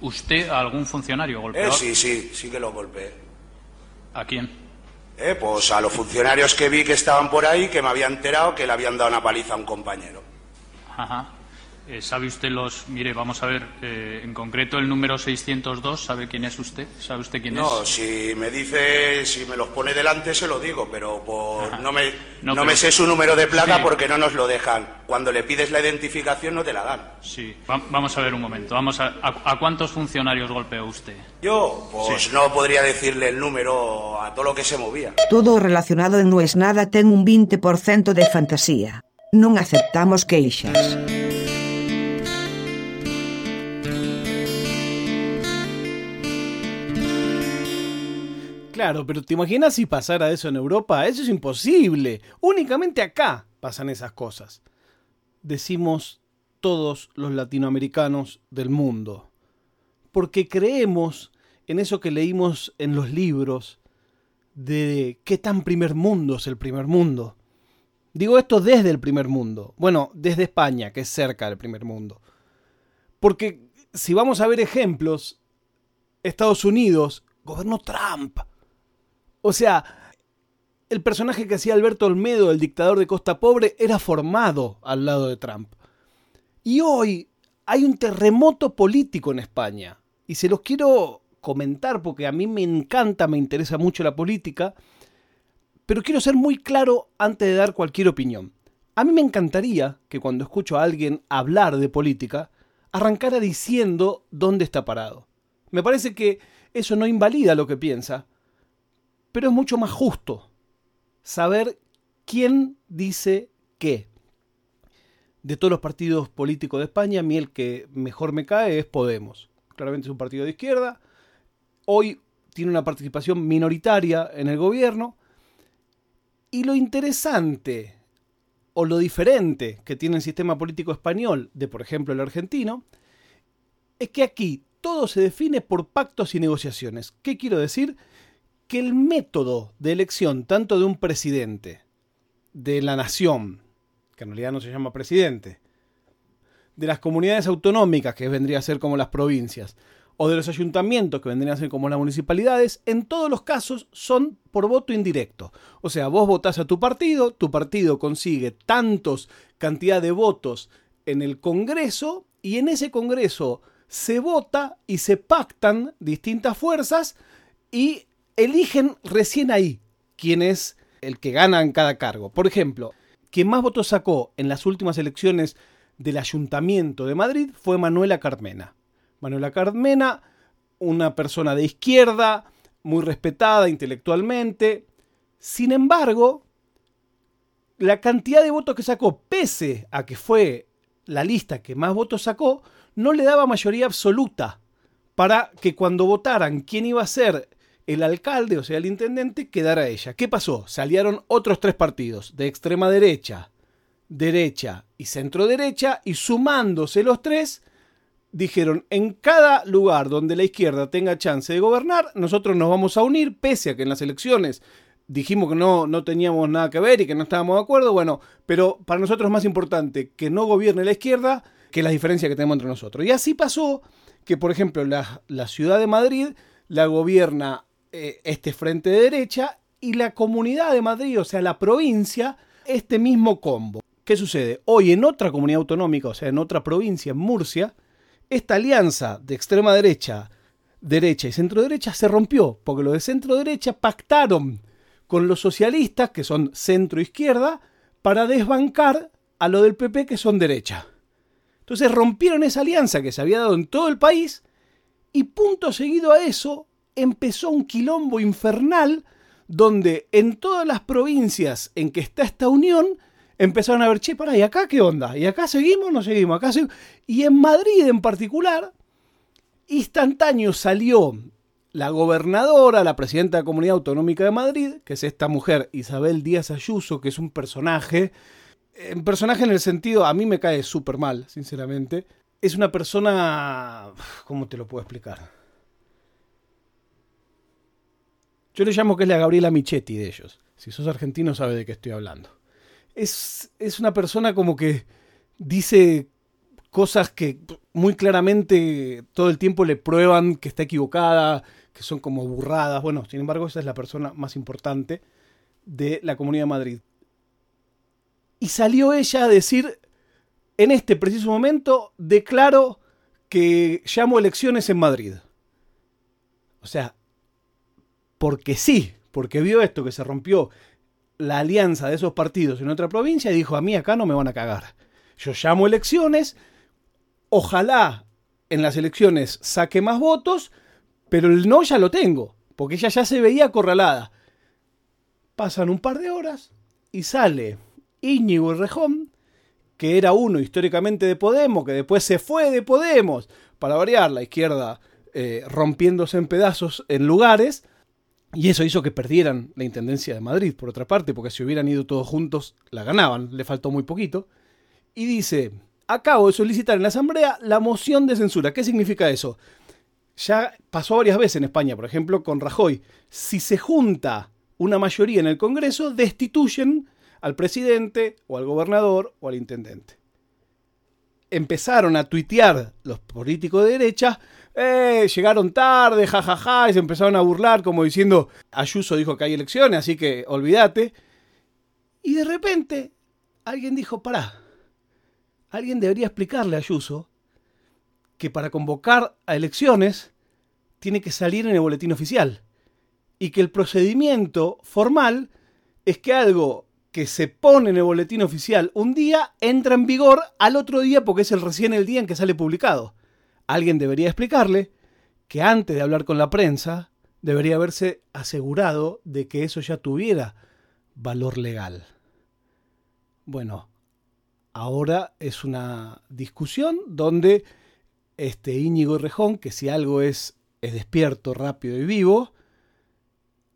¿Usted a algún funcionario golpeó? Eh, sí, sí, sí que lo golpeé. ¿A quién? Eh, pues a los funcionarios que vi que estaban por ahí, que me había enterado que le habían dado una paliza a un compañero. Ajá. Eh, ¿Sabe usted los...? Mire, vamos a ver, eh, en concreto el número 602, ¿sabe quién es usted? ¿Sabe usted quién No, es? si me dice, si me los pone delante se lo digo, pero por- no, me, No, no, pero- me sé su número de placa Sí. porque no nos lo dejan. Cuando le pides la identificación no te la dan. Sí. Va- vamos a ver un momento. Vamos a, a, a cuántos funcionarios golpeó usted? Yo, pues no podría decirle el número a todo lo que se movía. Todo relacionado en No es nada ten un 20% de fantasía. Non aceptamos queixas. Claro, pero ¿te imaginas si pasara eso en Europa? Eso es imposible. Únicamente acá pasan esas cosas. Decimos todos los latinoamericanos del mundo. Porque creemos en eso que leímos en los libros de qué tan primer mundo es el primer mundo. Digo esto desde el primer mundo. Bueno, desde España, que es cerca del primer mundo. Porque si vamos a ver ejemplos, Estados Unidos gobernó Trump. O sea, el personaje que hacía Alberto Olmedo, el dictador de Costa Pobre, era formado al lado de Trump. Y hoy hay un terremoto político en España. Y se los quiero comentar porque a mí me encanta, me interesa mucho la política. Pero quiero ser muy claro antes de dar cualquier opinión. A mí me encantaría que cuando escucho a alguien hablar de política, arrancara diciendo dónde está parado. Me parece que eso no invalida lo que piensa, pero es mucho más justo saber quién dice qué. De todos los partidos políticos de España, a mí el que mejor me cae es Podemos. Claramente es un partido de izquierda. Hoy tiene una participación minoritaria en el gobierno. Y lo interesante o lo diferente que tiene el sistema político español de, por ejemplo, el argentino, es que aquí todo se define por pactos y negociaciones. ¿Qué quiero decir? Que el método de elección tanto de un presidente, de la nación, que en realidad no se llama presidente, de las comunidades autonómicas, que vendría a ser como las provincias, o de los ayuntamientos, que vendrían a ser como las municipalidades, en todos los casos son por voto indirecto. O sea, vos votás a tu partido, tu partido consigue tantos cantidad de votos en el Congreso, y en ese Congreso se vota y se pactan distintas fuerzas y eligen recién ahí quién es el que gana en cada cargo. Por ejemplo, quien más votos sacó en las últimas elecciones del Ayuntamiento de Madrid fue Manuela Carmena. Manuela Carmena, una persona de izquierda, muy respetada intelectualmente. Sin embargo, la cantidad de votos que sacó, pese a que fue la lista que más votos sacó, no le daba mayoría absoluta para que cuando votaran quién iba a ser el alcalde, o sea, el intendente, quedara ella. ¿Qué pasó? Salieron otros tres partidos, de extrema derecha, derecha y centro derecha, y sumándose los tres, dijeron, en cada lugar donde la izquierda tenga chance de gobernar, nosotros nos vamos a unir, pese a que en las elecciones dijimos que no, no teníamos nada que ver y que no estábamos de acuerdo, bueno, pero para nosotros es más importante que no gobierne la izquierda que las diferencias que tenemos entre nosotros. Y así pasó que, por ejemplo, la, la ciudad de Madrid la gobierna eh, este frente de derecha y la comunidad de Madrid, o sea, la provincia, este mismo combo. ¿Qué sucede? Hoy en otra comunidad autonómica, o sea, en otra provincia, en Murcia, esta alianza de extrema derecha, derecha y centro derecha se rompió, porque los de centro derecha pactaron con los socialistas, que son centro izquierda, para desbancar a lo del PP, que son derecha. Entonces rompieron esa alianza que se había dado en todo el país y punto seguido a eso empezó un quilombo infernal donde en todas las provincias en que está esta unión empezaron a ver, che, pará, ¿y acá qué onda? ¿Y acá seguimos o no seguimos? Acá seguimos? Y en Madrid en particular, instantáneo salió la gobernadora, la presidenta de la Comunidad Autonómica de Madrid, que es esta mujer Isabel Díaz Ayuso, que es un personaje, un personaje en el sentido, a mí me cae súper mal, sinceramente, es una persona, ¿cómo te lo puedo explicar? Yo le llamo que es la Gabriela Michetti de ellos. Si sos argentino sabe de qué estoy hablando. Es, es una persona como que dice cosas que muy claramente todo el tiempo le prueban que está equivocada, que son como burradas. Bueno, sin embargo, esa es la persona más importante de la Comunidad de Madrid. Y salió ella a decir, en este preciso momento, declaro que llamo elecciones en Madrid. O sea, porque sí, porque vio esto, que se rompió la alianza de esos partidos en otra provincia y dijo, a mí acá no me van a cagar. Yo llamo elecciones, ojalá en las elecciones saque más votos, pero el no ya lo tengo, porque ella ya se veía acorralada. Pasan un par de horas y sale Íñigo Rejón, que era uno históricamente de Podemos, que después se fue de Podemos, para variar la izquierda eh, rompiéndose en pedazos en lugares, y eso hizo que perdieran la Intendencia de Madrid, por otra parte, porque si hubieran ido todos juntos, la ganaban, le faltó muy poquito. Y dice, acabo de solicitar en la Asamblea la moción de censura. ¿Qué significa eso? Ya pasó varias veces en España, por ejemplo, con Rajoy. Si se junta una mayoría en el Congreso, destituyen al presidente o al gobernador o al intendente. Empezaron a tuitear los políticos de derecha, eh, llegaron tarde, jajaja, y se empezaron a burlar como diciendo, Ayuso dijo que hay elecciones, así que olvídate. Y de repente alguien dijo, pará, alguien debería explicarle a Ayuso que para convocar a elecciones tiene que salir en el boletín oficial y que el procedimiento formal es que algo que se pone en el boletín oficial un día entra en vigor al otro día porque es el recién el día en que sale publicado. Alguien debería explicarle que antes de hablar con la prensa debería haberse asegurado de que eso ya tuviera valor legal. Bueno, ahora es una discusión donde este Íñigo Rejón, que si algo es, es despierto, rápido y vivo,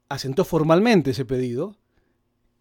asentó formalmente ese pedido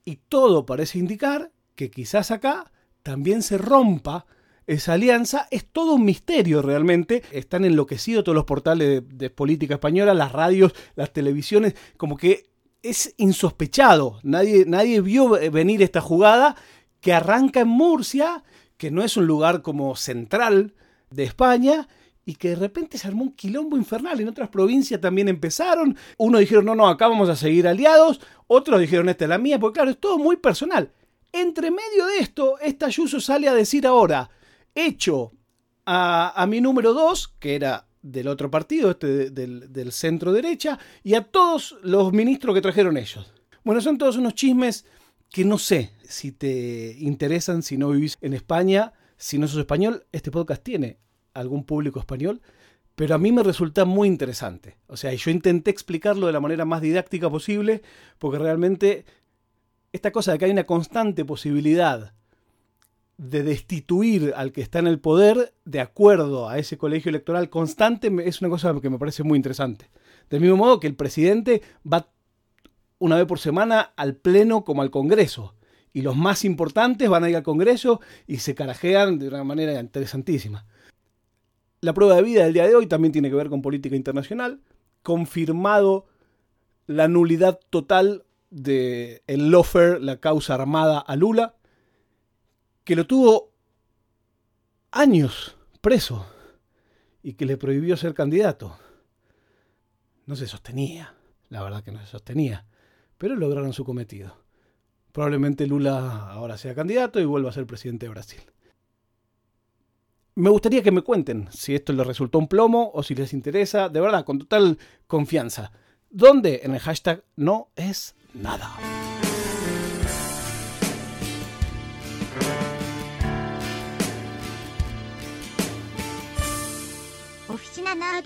y todo parece indicar que quizás acá también se rompa esa alianza. Es todo un misterio realmente. Están enloquecidos todos los portales de, de política española, las radios, las televisiones, como que es insospechado. Nadie, nadie vio venir esta jugada que arranca en Murcia, que no es un lugar como central de España, y que de repente se armó un quilombo infernal. En otras provincias también empezaron. Unos dijeron, no, no, acá vamos a seguir aliados. Otros dijeron, esta es la mía, porque claro, es todo muy personal. Entre medio de esto, esta Ayuso sale a decir ahora, hecho a, a mi número 2, que era del otro partido, este del, del centro derecha, y a todos los ministros que trajeron ellos. Bueno, son todos unos chismes que no sé si te interesan, si no vivís en España, si no sos español, este podcast tiene algún público español, pero a mí me resulta muy interesante. O sea, yo intenté explicarlo de la manera más didáctica posible, porque realmente esta cosa de que hay una constante posibilidad de destituir al que está en el poder de acuerdo a ese colegio electoral constante es una cosa que me parece muy interesante. Del mismo modo que el presidente va una vez por semana al Pleno como al Congreso. Y los más importantes van a ir al Congreso y se carajean de una manera interesantísima. La prueba de vida del día de hoy también tiene que ver con política internacional. Confirmado la nulidad total de lofer, la causa armada a Lula, que lo tuvo años preso y que le prohibió ser candidato. No se sostenía, la verdad que no se sostenía, pero lograron su cometido. Probablemente Lula ahora sea candidato y vuelva a ser presidente de Brasil. Me gustaría que me cuenten si esto les resultó un plomo o si les interesa, de verdad, con total confianza. ¿Dónde? En el hashtag no es nada. Oficina Nerd